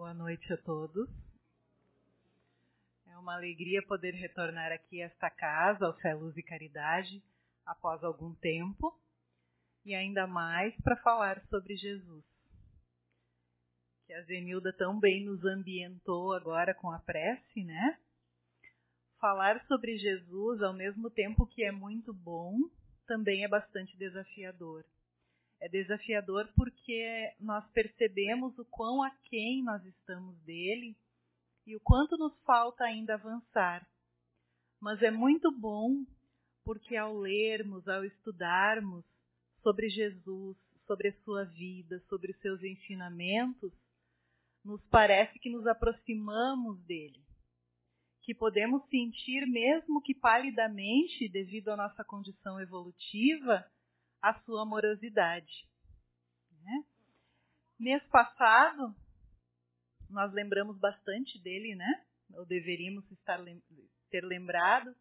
Boa noite a todos. É uma alegria poder retornar aqui a esta casa, ao Fé, Luz e Caridade, após algum tempo, e ainda mais para falar sobre Jesus. Que a Zenilda tão bem nos ambientou agora com a prece, né? Falar sobre Jesus, ao mesmo tempo que é muito bom, também é bastante desafiador. É desafiador porque nós percebemos o quão aquém nós estamos dele e o quanto nos falta ainda avançar. Mas é muito bom porque ao lermos, ao estudarmos sobre Jesus, sobre a sua vida, sobre os seus ensinamentos, nos parece que nos aproximamos dele, que podemos sentir, mesmo que palidamente, devido à nossa condição evolutiva, a sua amorosidade. Né? Mês passado, nós lembramos bastante dele, né? Ou deveríamos estar ter lembrado,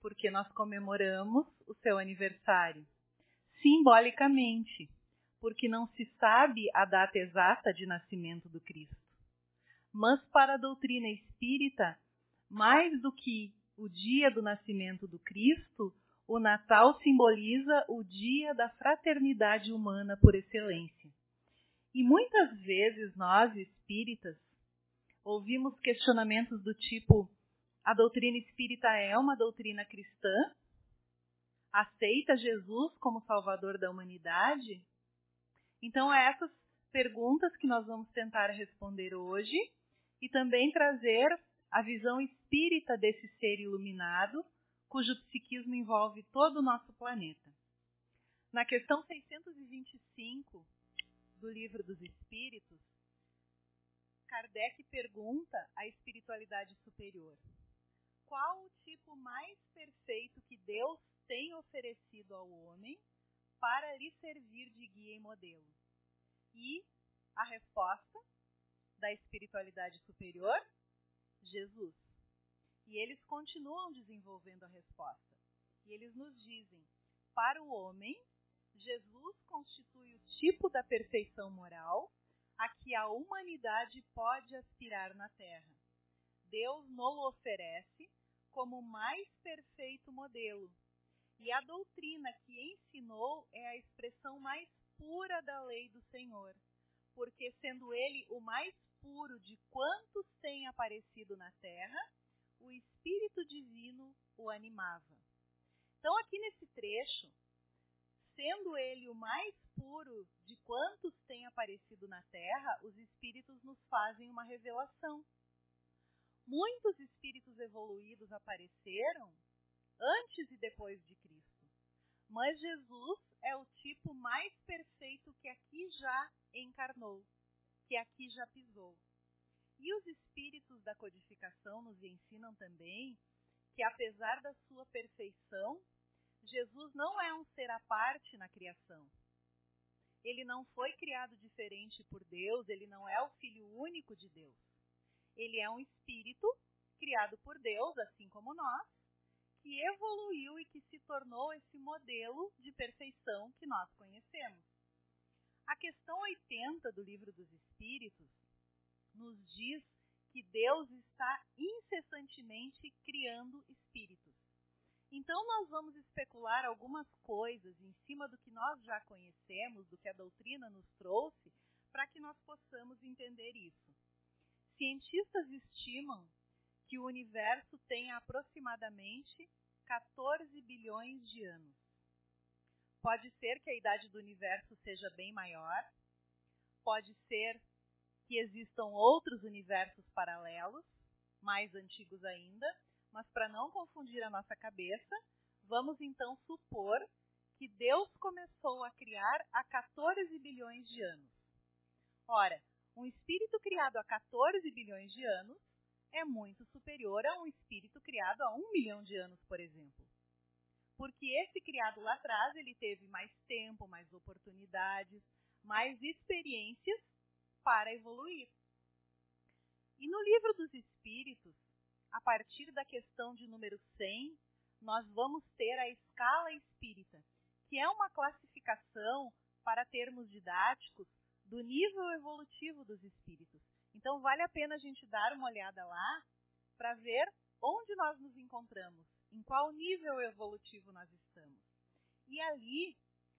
porque nós comemoramos o seu aniversário. Simbolicamente, porque não se sabe a data exata de nascimento do Cristo. Mas para a doutrina espírita, mais do que o dia do nascimento do Cristo, o Natal simboliza o dia da fraternidade humana por excelência. E muitas vezes nós, espíritas, ouvimos questionamentos do tipo: a doutrina espírita é uma doutrina cristã? Aceita Jesus como Salvador da humanidade? Então, é essas perguntas que nós vamos tentar responder hoje e também trazer a visão espírita desse ser iluminado cujo psiquismo envolve todo o nosso planeta. Na questão 625 do Livro dos Espíritos, Kardec pergunta à espiritualidade superior: qual o tipo mais perfeito que Deus tem oferecido ao homem para lhe servir de guia e modelo? E a resposta da espiritualidade superior? Jesus. E eles continuam desenvolvendo a resposta. E eles nos dizem: para o homem, Jesus constitui o tipo da perfeição moral a que a humanidade pode aspirar na Terra. Deus nos oferece como o mais perfeito modelo. E a doutrina que ensinou é a expressão mais pura da lei do Senhor, porque sendo ele o mais puro de quantos têm aparecido na terra, o Espírito Divino o animava. Então, aqui nesse trecho, sendo ele o mais puro de quantos tem aparecido na Terra, os Espíritos nos fazem uma revelação. Muitos Espíritos evoluídos apareceram antes e depois de Cristo, mas Jesus é o tipo mais perfeito que aqui já encarnou, que aqui já pisou. E os espíritos da codificação nos ensinam também que, apesar da sua perfeição, Jesus não é um ser à parte na criação. Ele não foi criado diferente por Deus, ele não é o filho único de Deus. Ele é um espírito criado por Deus, assim como nós, que evoluiu e que se tornou esse modelo de perfeição que nós conhecemos. A questão 80 do Livro dos Espíritos nos diz que Deus está incessantemente criando espíritos. Então, nós vamos especular algumas coisas em cima do que nós já conhecemos, do que a doutrina nos trouxe, para que nós possamos entender isso. Cientistas estimam que o universo tem aproximadamente 14 bilhões de anos. Pode ser que a idade do universo seja bem maior, pode ser que existam outros universos paralelos, mais antigos ainda, mas para não confundir a nossa cabeça, vamos então supor que Deus começou a criar há 14 bilhões de anos. Ora, um espírito criado há 14 bilhões de anos é muito superior a um espírito criado há um milhão de anos, por exemplo. Porque esse criado lá atrás, ele teve mais tempo, mais oportunidades, mais experiências para evoluir. E no livro dos Espíritos, a partir da questão de número 100, nós vamos ter a escala espírita, que é uma classificação para termos didáticos do nível evolutivo dos espíritos. Então, vale a pena a gente dar uma olhada lá para ver onde nós nos encontramos, em qual nível evolutivo nós estamos. E ali,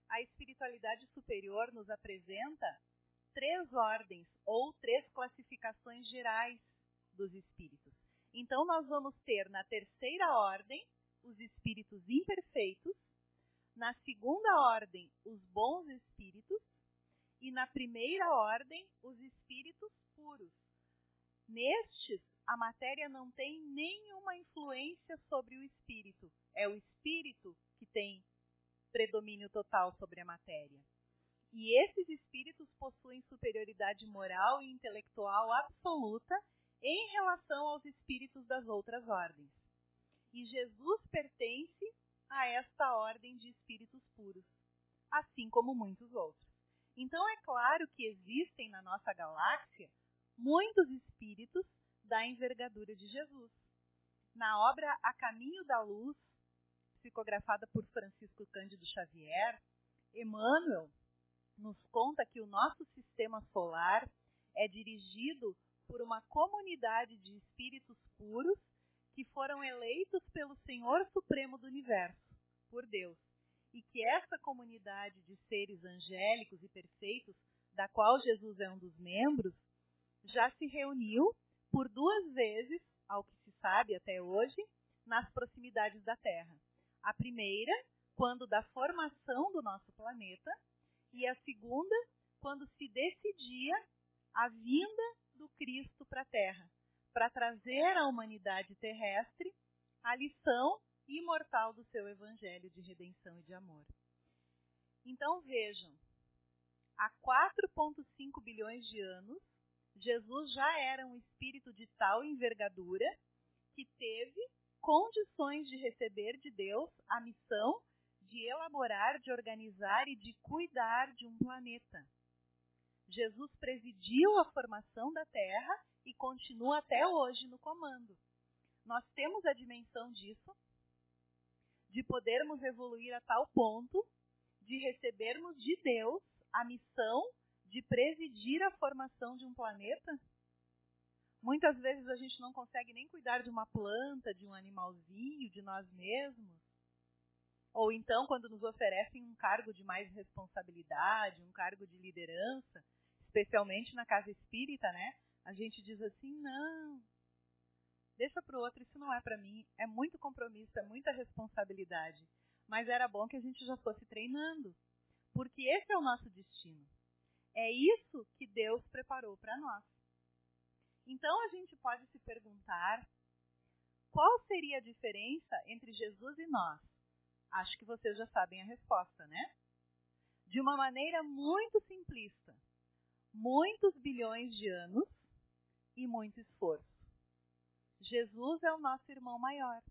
a espiritualidade superior nos apresenta três ordens ou três classificações gerais dos espíritos. Então, nós vamos ter na terceira ordem os espíritos imperfeitos, na segunda ordem, os bons espíritos, e na primeira ordem, os espíritos puros. Nestes, a matéria não tem nenhuma influência sobre o espírito. É o espírito que tem predomínio total sobre a matéria. E esses espíritos possuem superioridade moral e intelectual absoluta em relação aos espíritos das outras ordens. E Jesus pertence a esta ordem de espíritos puros, assim como muitos outros. Então é claro que existem na nossa galáxia muitos espíritos da envergadura de Jesus. Na obra A Caminho da Luz, psicografada por Francisco Cândido Xavier, Emmanuel nos conta que o nosso sistema solar é dirigido por uma comunidade de espíritos puros que foram eleitos pelo Senhor Supremo do Universo, por Deus, e que essa comunidade de seres angélicos e perfeitos, da qual Jesus é um dos membros, já se reuniu por duas vezes, ao que se sabe até hoje, nas proximidades da Terra. A primeira, quando da formação do nosso planeta, e a segunda, quando se decidia a vinda do Cristo para a Terra, para trazer à humanidade terrestre a lição imortal do seu evangelho de redenção e de amor. Então vejam, há 4,5 bilhões de anos, Jesus já era um espírito de tal envergadura que teve condições de receber de Deus a missão de elaborar, de organizar e de cuidar de um planeta. Jesus presidiu a formação da Terra e continua até hoje no comando. Nós temos a dimensão disso, de podermos evoluir a tal ponto de recebermos de Deus a missão de presidir a formação de um planeta? Muitas vezes a gente não consegue nem cuidar de uma planta, de um animalzinho, de nós mesmos. Ou então, quando nos oferecem um cargo de mais responsabilidade, um cargo de liderança, especialmente na casa espírita, né? A gente diz assim: não, deixa para o outro, isso não é para mim. É muito compromisso, é muita responsabilidade. Mas era bom que a gente já fosse treinando, porque esse é o nosso destino. É isso que Deus preparou para nós. Então a gente pode se perguntar qual seria a diferença entre Jesus e nós? Acho que vocês já sabem a resposta, né? De uma maneira muito simplista, muitos bilhões de anos e muito esforço. Jesus é o nosso irmão maior.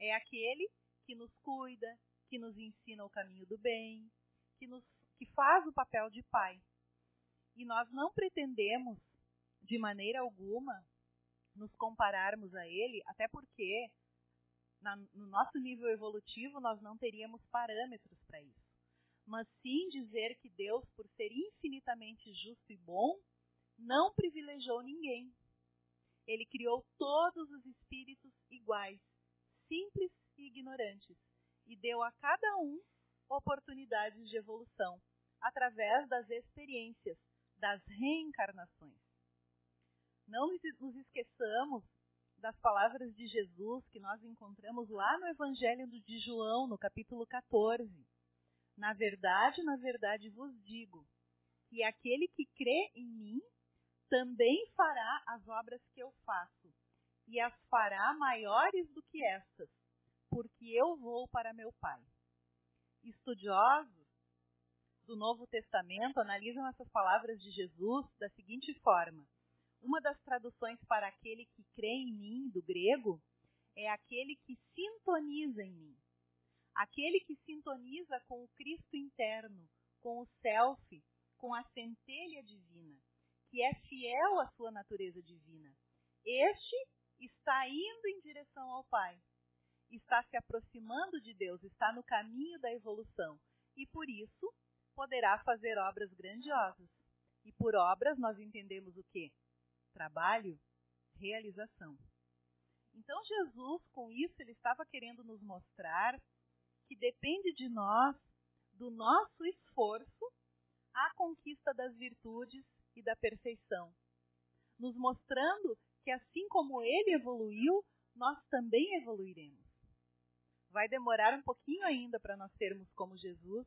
É aquele que nos cuida, que nos ensina o caminho do bem, que, nos, que faz o papel de pai. E nós não pretendemos, de maneira alguma, nos compararmos a ele, até porque na, no nosso nível evolutivo, nós não teríamos parâmetros para isso. Mas sim dizer que Deus, por ser infinitamente justo e bom, não privilegiou ninguém. Ele criou todos os espíritos iguais, simples e ignorantes, e deu a cada um oportunidades de evolução, através das experiências, das reencarnações. Não nos esqueçamos das palavras de Jesus que nós encontramos lá no Evangelho de João, no capítulo 14. Na verdade, na verdade vos digo que aquele que crê em mim também fará as obras que eu faço, e as fará maiores do que estas, porque eu vou para meu Pai. Estudiosos do Novo Testamento analisam essas palavras de Jesus da seguinte forma: uma das traduções para aquele que crê em mim, do grego, é aquele que sintoniza em mim. Aquele que sintoniza com o Cristo interno, com o self, com a centelha divina, que é fiel à sua natureza divina. Este está indo em direção ao Pai, está se aproximando de Deus, está no caminho da evolução e por isso poderá fazer obras grandiosas. E por obras nós entendemos o quê? Trabalho, realização. Então Jesus, com isso, ele estava querendo nos mostrar que depende de nós, do nosso esforço, a conquista das virtudes e da perfeição, nos mostrando que assim como ele evoluiu, nós também evoluiremos. Vai demorar um pouquinho ainda para nós sermos como Jesus,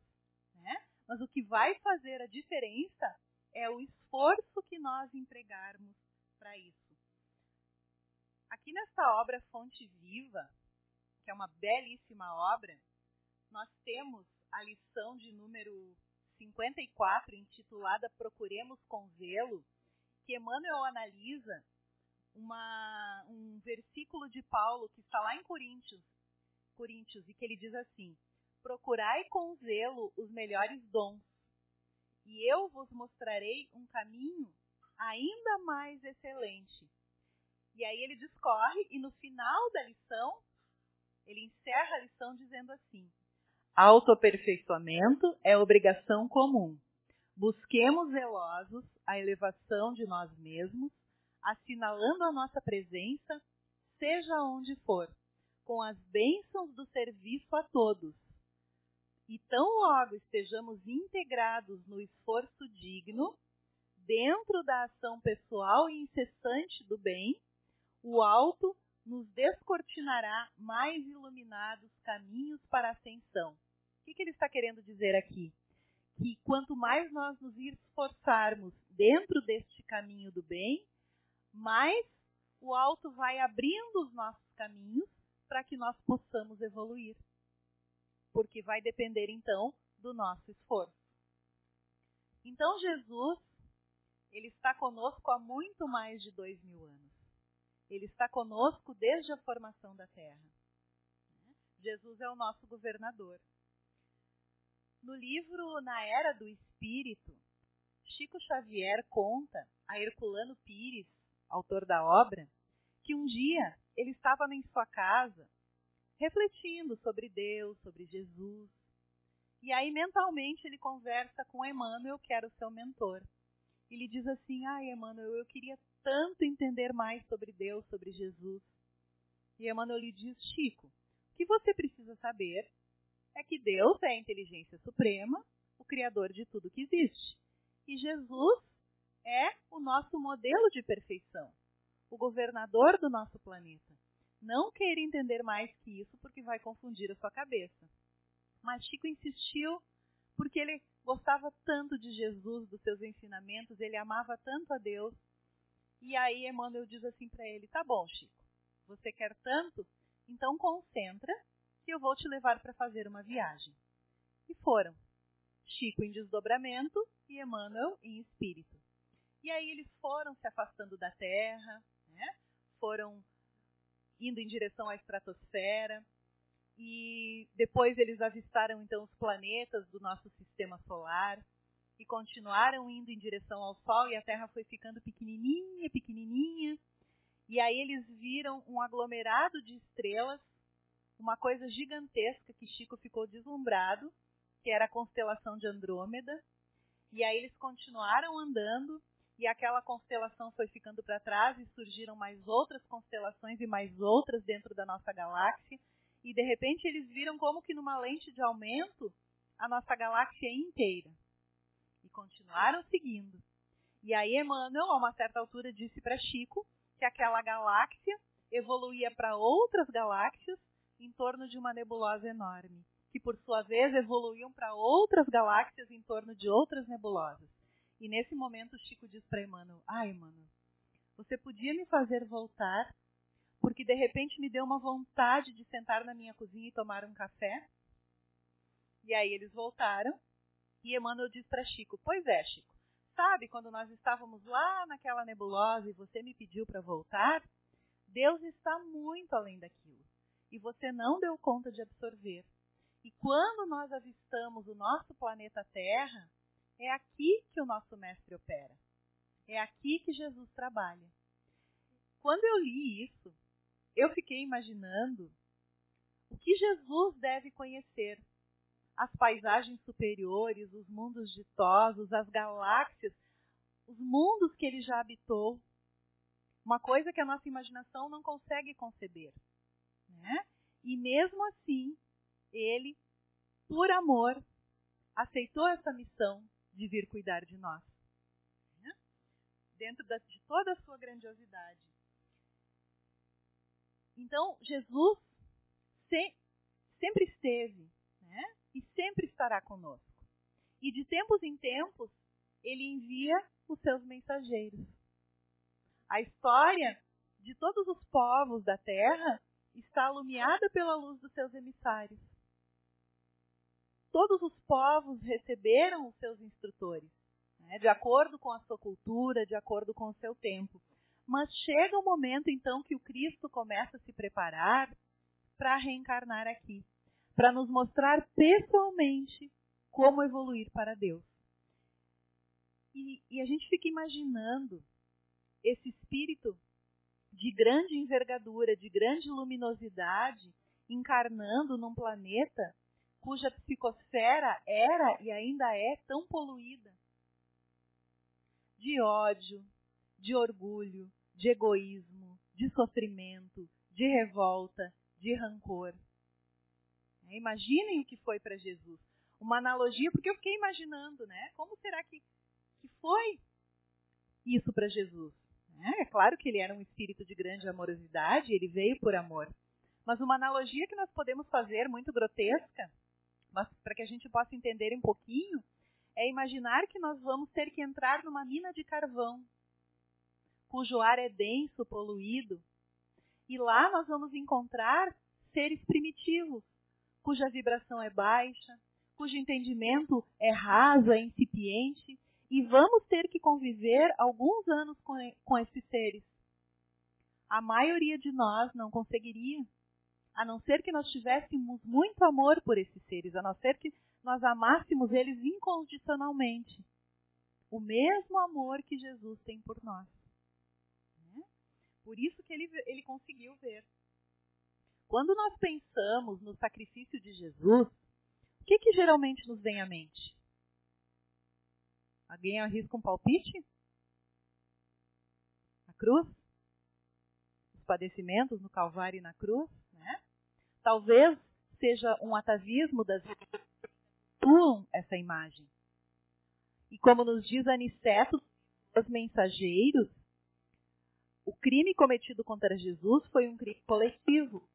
né? Mas o que vai fazer a diferença é o esforço que nós empregarmos para isso. Aqui nesta obra Fonte Viva, que é uma belíssima obra, nós temos a lição de número 54, intitulada Procuremos com Zelo, que Emmanuel analisa uma, um versículo de Paulo que está lá em Coríntios, Coríntios, e que ele diz assim: Procurai com zelo os melhores dons, e eu vos mostrarei um caminho ainda mais excelente. E aí ele discorre, e no final da lição, ele encerra a lição dizendo assim: Autoaperfeiçoamento é obrigação comum. Busquemos zelosos a elevação de nós mesmos, assinalando a nossa presença, seja onde for, com as bênçãos do serviço a todos. E tão logo estejamos integrados no esforço digno, dentro da ação pessoal e incessante do bem, o alto nos descortinará mais iluminados caminhos para a ascensão que, que ele está querendo dizer aqui? Que quanto mais nós nos esforçarmos dentro deste caminho do bem, mais o alto vai abrindo os nossos caminhos para que nós possamos evoluir. Porque vai depender então do nosso esforço. Então Jesus, ele está conosco há muito mais de dois mil anos. Ele está conosco desde a formação da terra. Jesus é o nosso governador. No livro Na Era do Espírito, Chico Xavier conta a Herculano Pires, autor da obra, que um dia ele estava em sua casa refletindo sobre Deus, sobre Jesus. E aí mentalmente ele conversa com Emmanuel, que era o seu mentor. Ele diz assim: "Ai, Emmanuel, eu queria tanto entender mais sobre Deus, sobre Jesus". E Emmanuel lhe diz: "Chico, o que você precisa saber é que Deus é a inteligência suprema, o criador de tudo que existe. E Jesus é o nosso modelo de perfeição, o governador do nosso planeta. Não queira entender mais que isso porque vai confundir a sua cabeça. Mas Chico insistiu porque ele gostava tanto de Jesus, dos seus ensinamentos, ele amava tanto a Deus. E aí Emmanuel diz assim para ele: "Tá bom, Chico. Você quer tanto? Então concentra que eu vou te levar para fazer uma viagem. E foram. Chico em desdobramento e Emmanuel em espírito. E aí eles foram se afastando da Terra, né? foram indo em direção à estratosfera, e depois eles avistaram então os planetas do nosso sistema solar e continuaram indo em direção ao Sol e a Terra foi ficando pequenininha, pequenininha. E aí eles viram um aglomerado de estrelas uma coisa gigantesca que Chico ficou deslumbrado, que era a constelação de Andrômeda. E aí eles continuaram andando e aquela constelação foi ficando para trás e surgiram mais outras constelações e mais outras dentro da nossa galáxia. E de repente eles viram como que numa lente de aumento a nossa galáxia inteira. E continuaram seguindo. E aí Emmanuel, a uma certa altura, disse para Chico que aquela galáxia evoluía para outras galáxias em torno de uma nebulosa enorme, que por sua vez evoluíam para outras galáxias em torno de outras nebulosas. E nesse momento Chico diz para Emmanuel: "Ai, Emmanuel, você podia me fazer voltar, porque de repente me deu uma vontade de sentar na minha cozinha e tomar um café?" E aí eles voltaram, e Emmanuel diz para Chico: "Pois é, Chico. Sabe quando nós estávamos lá naquela nebulosa e você me pediu para voltar? Deus está muito além daquilo e você não deu conta de absorver. E quando nós avistamos o nosso planeta Terra, é aqui que o nosso mestre opera. É aqui que Jesus trabalha. Quando eu li isso, eu fiquei imaginando o que Jesus deve conhecer, as paisagens superiores, os mundos ditosos, as galáxias, os mundos que ele já habitou. Uma coisa que a nossa imaginação não consegue conceber. Né? E mesmo assim, ele, por amor, aceitou essa missão de vir cuidar de nós. Né? Dentro de toda a sua grandiosidade. Então, Jesus sempre esteve né? e sempre estará conosco. E de tempos em tempos, ele envia os seus mensageiros. A história de todos os povos da terra está alumiada pela luz dos seus emissários. Todos os povos receberam os seus instrutores, né, de acordo com a sua cultura, de acordo com o seu tempo. Mas chega o momento então que o Cristo começa a se preparar para reencarnar aqui, para nos mostrar pessoalmente como evoluir para Deus. E, e, a gente fica imaginando esse espírito de grande envergadura, de grande luminosidade, encarnando num planeta cuja psicosfera era e ainda é tão poluída de ódio, de orgulho, de egoísmo, de sofrimento, de revolta, de rancor. Imaginem o que foi para Jesus. Uma analogia, porque eu fiquei imaginando, né? Como será que, que foi isso para Jesus? É, é claro que ele era um espírito de grande amorosidade, ele veio por amor. Mas uma analogia que nós podemos fazer, muito grotesca, mas para que a gente possa entender um pouquinho, é imaginar que nós vamos ter que entrar numa mina de carvão, cujo ar é denso, poluído, e lá nós vamos encontrar seres primitivos, cuja vibração é baixa, cujo entendimento é raso, é incipiente, e vamos ter que conviver alguns anos com, com esses seres. A maioria de nós não conseguiria, a não ser que nós tivéssemos muito amor por esses seres, a não ser que nós amássemos eles incondicionalmente. O mesmo amor que Jesus tem por nós. Por isso que ele, ele conseguiu ver. Quando nós pensamos no sacrifício de Jesus, o que, que geralmente nos vem à mente? Alguém arrisca um palpite? A cruz? Os padecimentos no Calvário e na cruz? Né? Talvez seja um atavismo das atuam essa imagem. E como nos diz Aniceto, os mensageiros, o crime cometido contra Jesus foi um crime coletivo.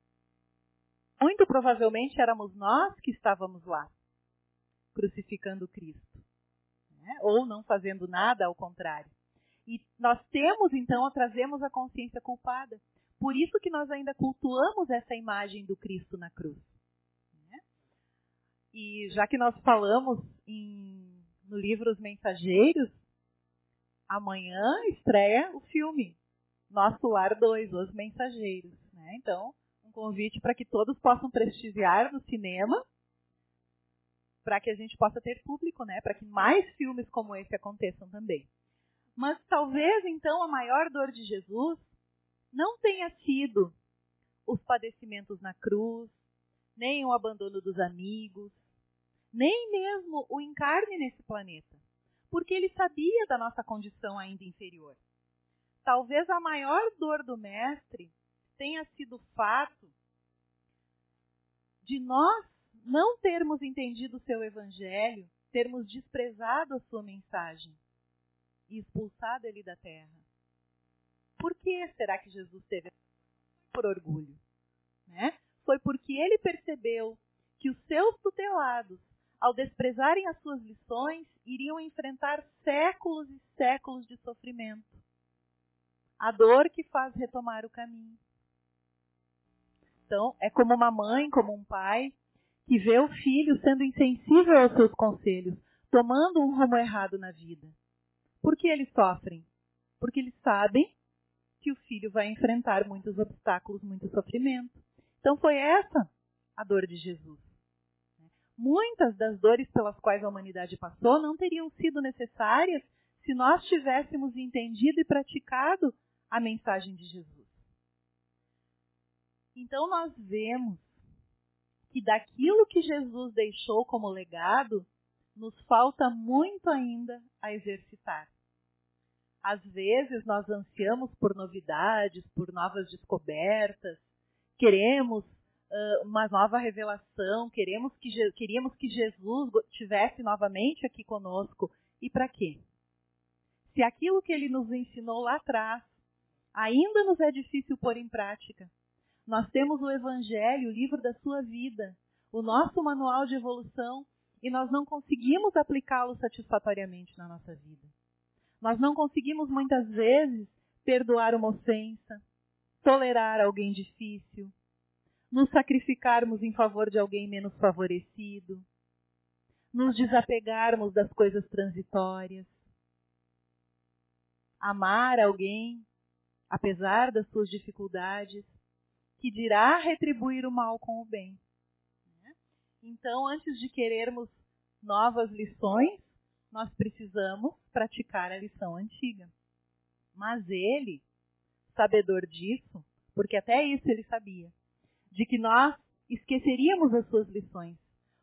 Muito provavelmente éramos nós que estávamos lá, crucificando Cristo. Né? Ou não fazendo nada, ao contrário. E nós temos, então, trazemos a consciência culpada. Por isso que nós ainda cultuamos essa imagem do Cristo na cruz. Né? E já que nós falamos em, no livro Os Mensageiros, amanhã estreia o filme nosso Lar 2, Os Mensageiros. Né? Então, um convite para que todos possam prestigiar no cinema, para que a gente possa ter público, né? para que mais filmes como esse aconteçam também. Mas talvez, então, a maior dor de Jesus não tenha sido os padecimentos na cruz, nem o abandono dos amigos, nem mesmo o encarne nesse planeta, porque ele sabia da nossa condição ainda inferior. Talvez a maior dor do mestre tenha sido o fato de nós não termos entendido o seu evangelho, termos desprezado a sua mensagem e expulsado ele da terra. Por que será que Jesus teve por orgulho? Né? Foi porque ele percebeu que os seus tutelados, ao desprezarem as suas lições, iriam enfrentar séculos e séculos de sofrimento. A dor que faz retomar o caminho. Então, é como uma mãe, como um pai, que vê o filho sendo insensível aos seus conselhos, tomando um rumo errado na vida. Por que eles sofrem? Porque eles sabem que o filho vai enfrentar muitos obstáculos, muito sofrimento. Então foi essa a dor de Jesus. Muitas das dores pelas quais a humanidade passou não teriam sido necessárias se nós tivéssemos entendido e praticado a mensagem de Jesus. Então nós vemos que daquilo que Jesus deixou como legado, nos falta muito ainda a exercitar. Às vezes nós ansiamos por novidades, por novas descobertas, queremos uh, uma nova revelação, queremos que, queríamos que Jesus tivesse novamente aqui conosco. E para quê? Se aquilo que ele nos ensinou lá atrás ainda nos é difícil pôr em prática, nós temos o Evangelho, o livro da sua vida, o nosso manual de evolução, e nós não conseguimos aplicá-lo satisfatoriamente na nossa vida. Nós não conseguimos muitas vezes perdoar uma ofensa, tolerar alguém difícil, nos sacrificarmos em favor de alguém menos favorecido, nos desapegarmos das coisas transitórias, amar alguém, apesar das suas dificuldades, que dirá retribuir o mal com o bem. Então, antes de querermos novas lições, nós precisamos praticar a lição antiga. Mas ele, sabedor disso, porque até isso ele sabia, de que nós esqueceríamos as suas lições,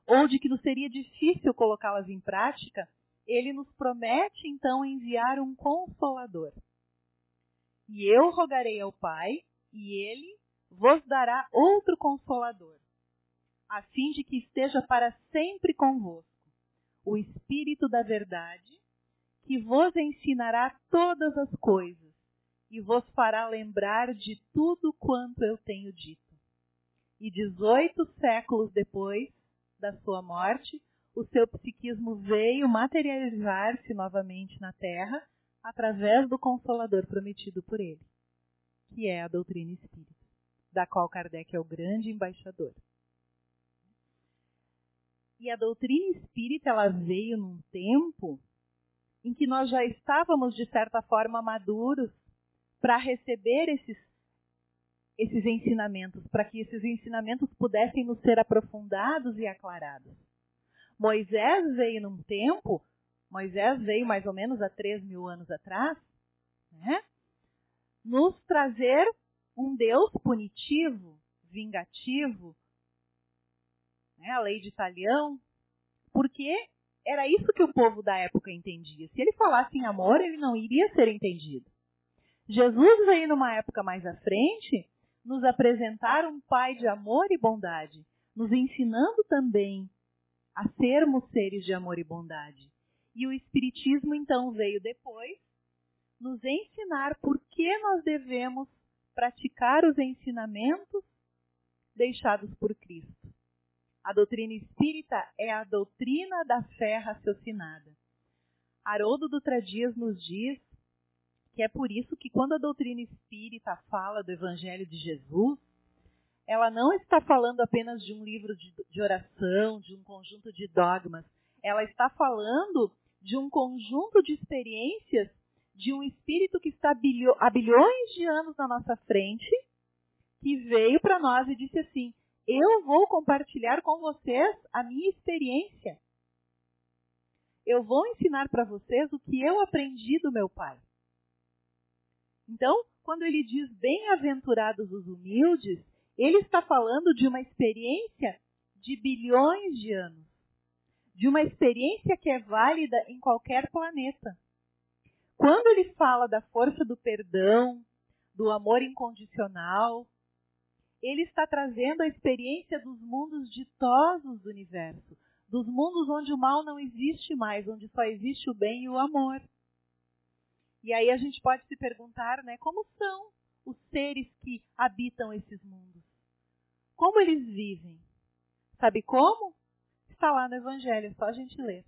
ou de que nos seria difícil colocá-las em prática, ele nos promete então enviar um consolador. E eu rogarei ao Pai, e ele vos dará outro consolador, a fim de que esteja para sempre convosco, o Espírito da Verdade, que vos ensinará todas as coisas e vos fará lembrar de tudo quanto eu tenho dito. E 18 séculos depois da sua morte, o seu psiquismo veio materializar-se novamente na Terra através do Consolador prometido por ele, que é a doutrina espírita, da qual Kardec é o grande embaixador. E a doutrina espírita ela veio num tempo em que nós já estávamos de certa forma maduros para receber esses esses ensinamentos, para que esses ensinamentos pudessem nos ser aprofundados e aclarados. Moisés veio num tempo, Moisés veio mais ou menos há três mil anos atrás, né, nos trazer um Deus punitivo, vingativo, né, a lei de Italião, porque era isso que o povo da época entendia. Se ele falasse em amor, ele não iria ser entendido. Jesus veio numa época mais à frente nos apresentar um Pai de amor e bondade, nos ensinando também a sermos seres de amor e bondade. E o Espiritismo então veio depois nos ensinar por que nós devemos praticar os ensinamentos deixados por Cristo. A doutrina espírita é a doutrina da fé raciocinada. Haroldo Dutra Dias nos diz que é por isso que quando a doutrina espírita fala do Evangelho de Jesus, ela não está falando apenas de um livro de, de oração, de um conjunto de dogmas. Ela está falando de um conjunto de experiências de um espírito que está há bilhões de anos na nossa frente, que veio para nós e disse assim: Eu vou compartilhar com vocês a minha experiência. Eu vou ensinar para vocês o que eu aprendi do meu pai. Então, quando ele diz bem-aventurados os humildes, ele está falando de uma experiência de bilhões de anos. De uma experiência que é válida em qualquer planeta. Quando ele fala da força do perdão, do amor incondicional, ele está trazendo a experiência dos mundos ditosos do universo, dos mundos onde o mal não existe mais, onde só existe o bem e o amor. E aí a gente pode se perguntar, né, como são os seres que habitam esses mundos? Como eles vivem? Sabe como? Está lá no Evangelho, é só a gente ler.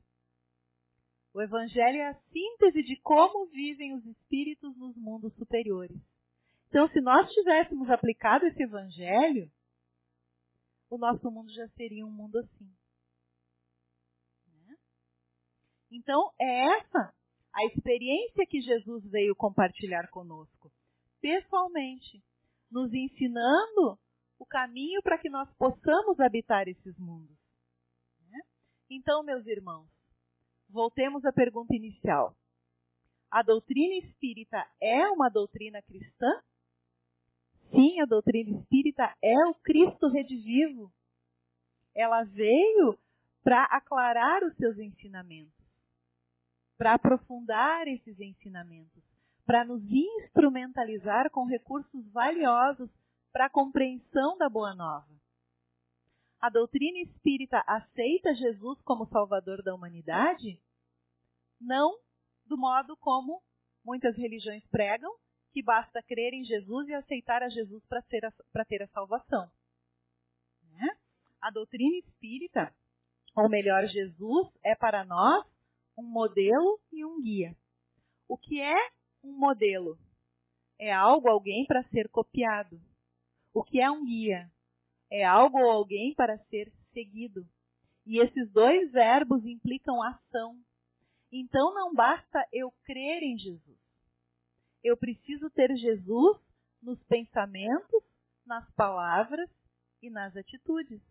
O Evangelho é a síntese de como vivem os espíritos nos mundos superiores. Então, se nós tivéssemos aplicado esse Evangelho, o nosso mundo já seria um mundo assim. Né? Então, é essa a experiência que Jesus veio compartilhar conosco, pessoalmente, nos ensinando o caminho para que nós possamos habitar esses mundos. Então, meus irmãos, voltemos à pergunta inicial. A doutrina espírita é uma doutrina cristã? Sim, a doutrina espírita é o Cristo redivivo. ela veio para aclarar os seus ensinamentos, para aprofundar esses ensinamentos, para nos instrumentalizar com recursos valiosos para a compreensão da Boa Nova. A doutrina espírita aceita Jesus como Salvador da humanidade? Não do modo como muitas religiões pregam, que basta crer em Jesus e aceitar a Jesus para ter a salvação. Né? A doutrina espírita, ou melhor, Jesus, é para nós um modelo e um guia. O que é um modelo? É algo, alguém para ser copiado. O que é um guia? É algo ou alguém para ser seguido. E esses dois verbos implicam ação. Então não basta eu crer em Jesus. Eu preciso ter Jesus nos pensamentos, nas palavras e nas atitudes.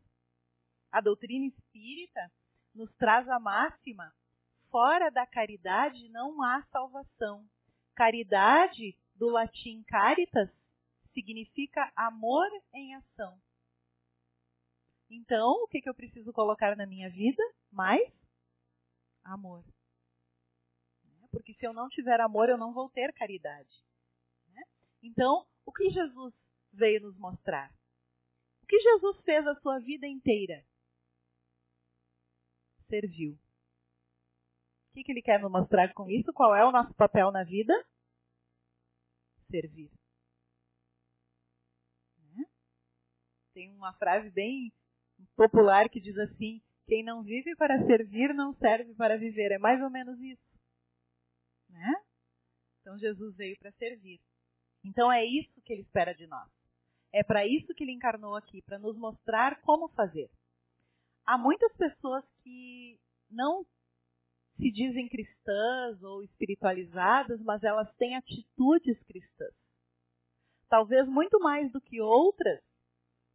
A doutrina espírita nos traz a máxima: fora da caridade não há salvação. Caridade, do latim caritas, significa amor em ação. Então, o que, que eu preciso colocar na minha vida? Mais amor. Porque se eu não tiver amor, eu não vou ter caridade. Né? Então, o que Jesus veio nos mostrar? O que Jesus fez a sua vida inteira? Serviu. O que, que ele quer nos mostrar com isso? Qual é o nosso papel na vida? Servir. Né? Tem uma frase bem popular que diz assim: quem não vive para servir não serve para viver. É mais ou menos isso. Né? Então Jesus veio para servir. Então é isso que ele espera de nós. É para isso que ele encarnou aqui, para nos mostrar como fazer. Há muitas pessoas que não se dizem cristãs ou espiritualizadas, mas elas têm atitudes cristãs. Talvez muito mais do que outras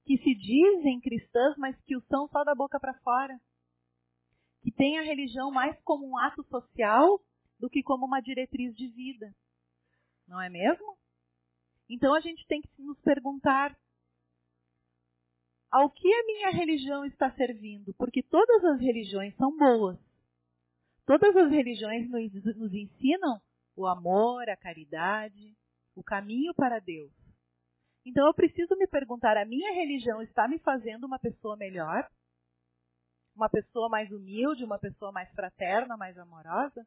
que se dizem cristãs, mas que o são só da boca para fora. Que têm a religião mais como um ato social do que como uma diretriz de vida. Não é mesmo? Então a gente tem que nos perguntar ao que a minha religião está servindo, porque todas as religiões são boas. Todas as religiões nos ensinam o amor, a caridade, o caminho para Deus. Então eu preciso me perguntar: a minha religião está me fazendo uma pessoa melhor? Uma pessoa mais humilde, uma pessoa mais fraterna, mais amorosa?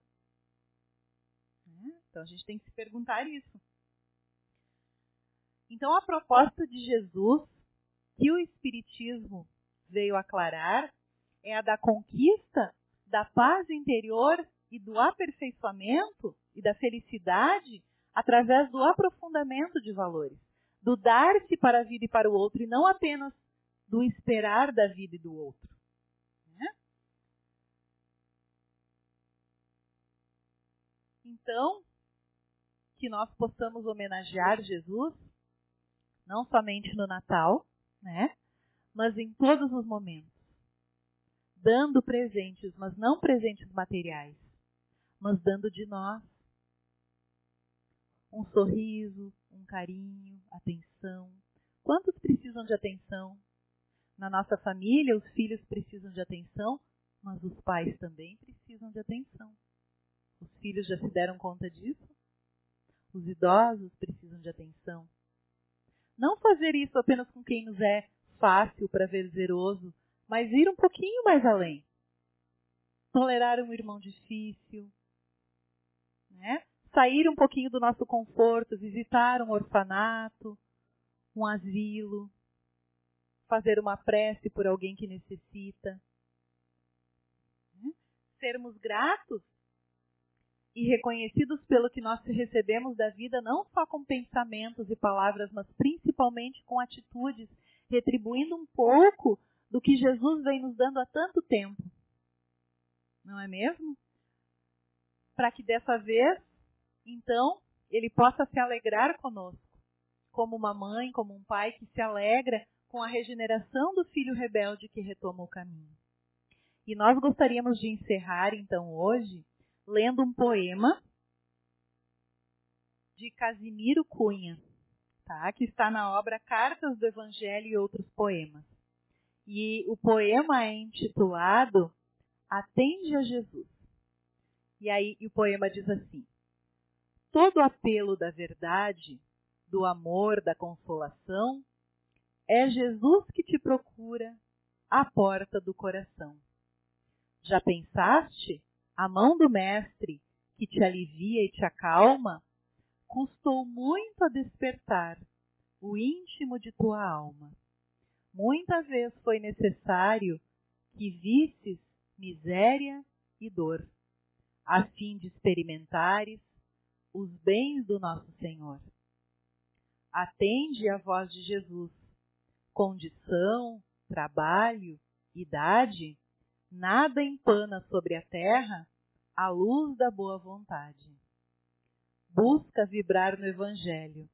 Né? Então a gente tem que se perguntar isso. Então a proposta de Jesus, que o Espiritismo veio aclarar, é a da conquista da paz interior e do aperfeiçoamento e da felicidade através do aprofundamento de valores, do dar-se para a vida e para o outro e não apenas do esperar da vida e do outro. Então, que nós possamos homenagear Jesus, não somente no Natal, né? Mas em todos os momentos. Dando presentes, mas não presentes materiais, mas dando de nós um sorriso, carinho, atenção. Quantos precisam de atenção? Na nossa família, os filhos precisam de atenção, mas os pais também precisam de atenção. Os filhos já se deram conta disso? Os idosos precisam de atenção. Não fazer isso apenas com quem nos é fácil, prazeroso, mas ir um pouquinho mais além. Tolerar um irmão difícil, né? Sair um pouquinho do nosso conforto, visitar um orfanato, um asilo, fazer uma prece por alguém que necessita. Sermos gratos e reconhecidos pelo que nós recebemos da vida, não só com pensamentos e palavras, mas principalmente com atitudes, retribuindo um pouco do que Jesus vem nos dando há tanto tempo. Não é mesmo? Para que dessa vez, então, ele possa se alegrar conosco, como uma mãe, como um pai que se alegra com a regeneração do filho rebelde que retoma o caminho. E nós gostaríamos de encerrar, então, hoje, lendo um poema de Casimiro Cunha, tá? que está na obra Cartas do Evangelho e Outros Poemas. E o poema é intitulado Atende a Jesus. E aí o poema diz assim: Todo apelo da verdade, do amor, da consolação, é Jesus que te procura à porta do coração. Já pensaste? A mão do Mestre, que te alivia e te acalma, custou muito a despertar o íntimo de tua alma. Muita vez foi necessário que visses miséria e dor, a fim de experimentares os bens do nosso Senhor. Atende à voz de Jesus. Condição, trabalho, idade, nada empana sobre a terra a luz da boa vontade. Busca vibrar no Evangelho.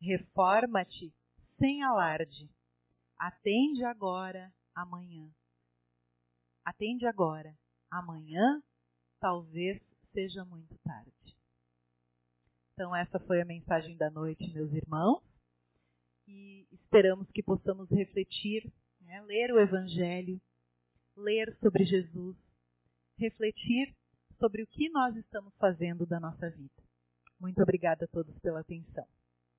Reforma-te sem alarde. Atende agora, amanhã. Atende agora, amanhã talvez seja muito tarde. Então, essa foi a mensagem da noite, meus irmãos. E esperamos que possamos refletir, né, ler o Evangelho, ler sobre Jesus, refletir sobre o que nós estamos fazendo da nossa vida. Muito obrigada a todos pela atenção.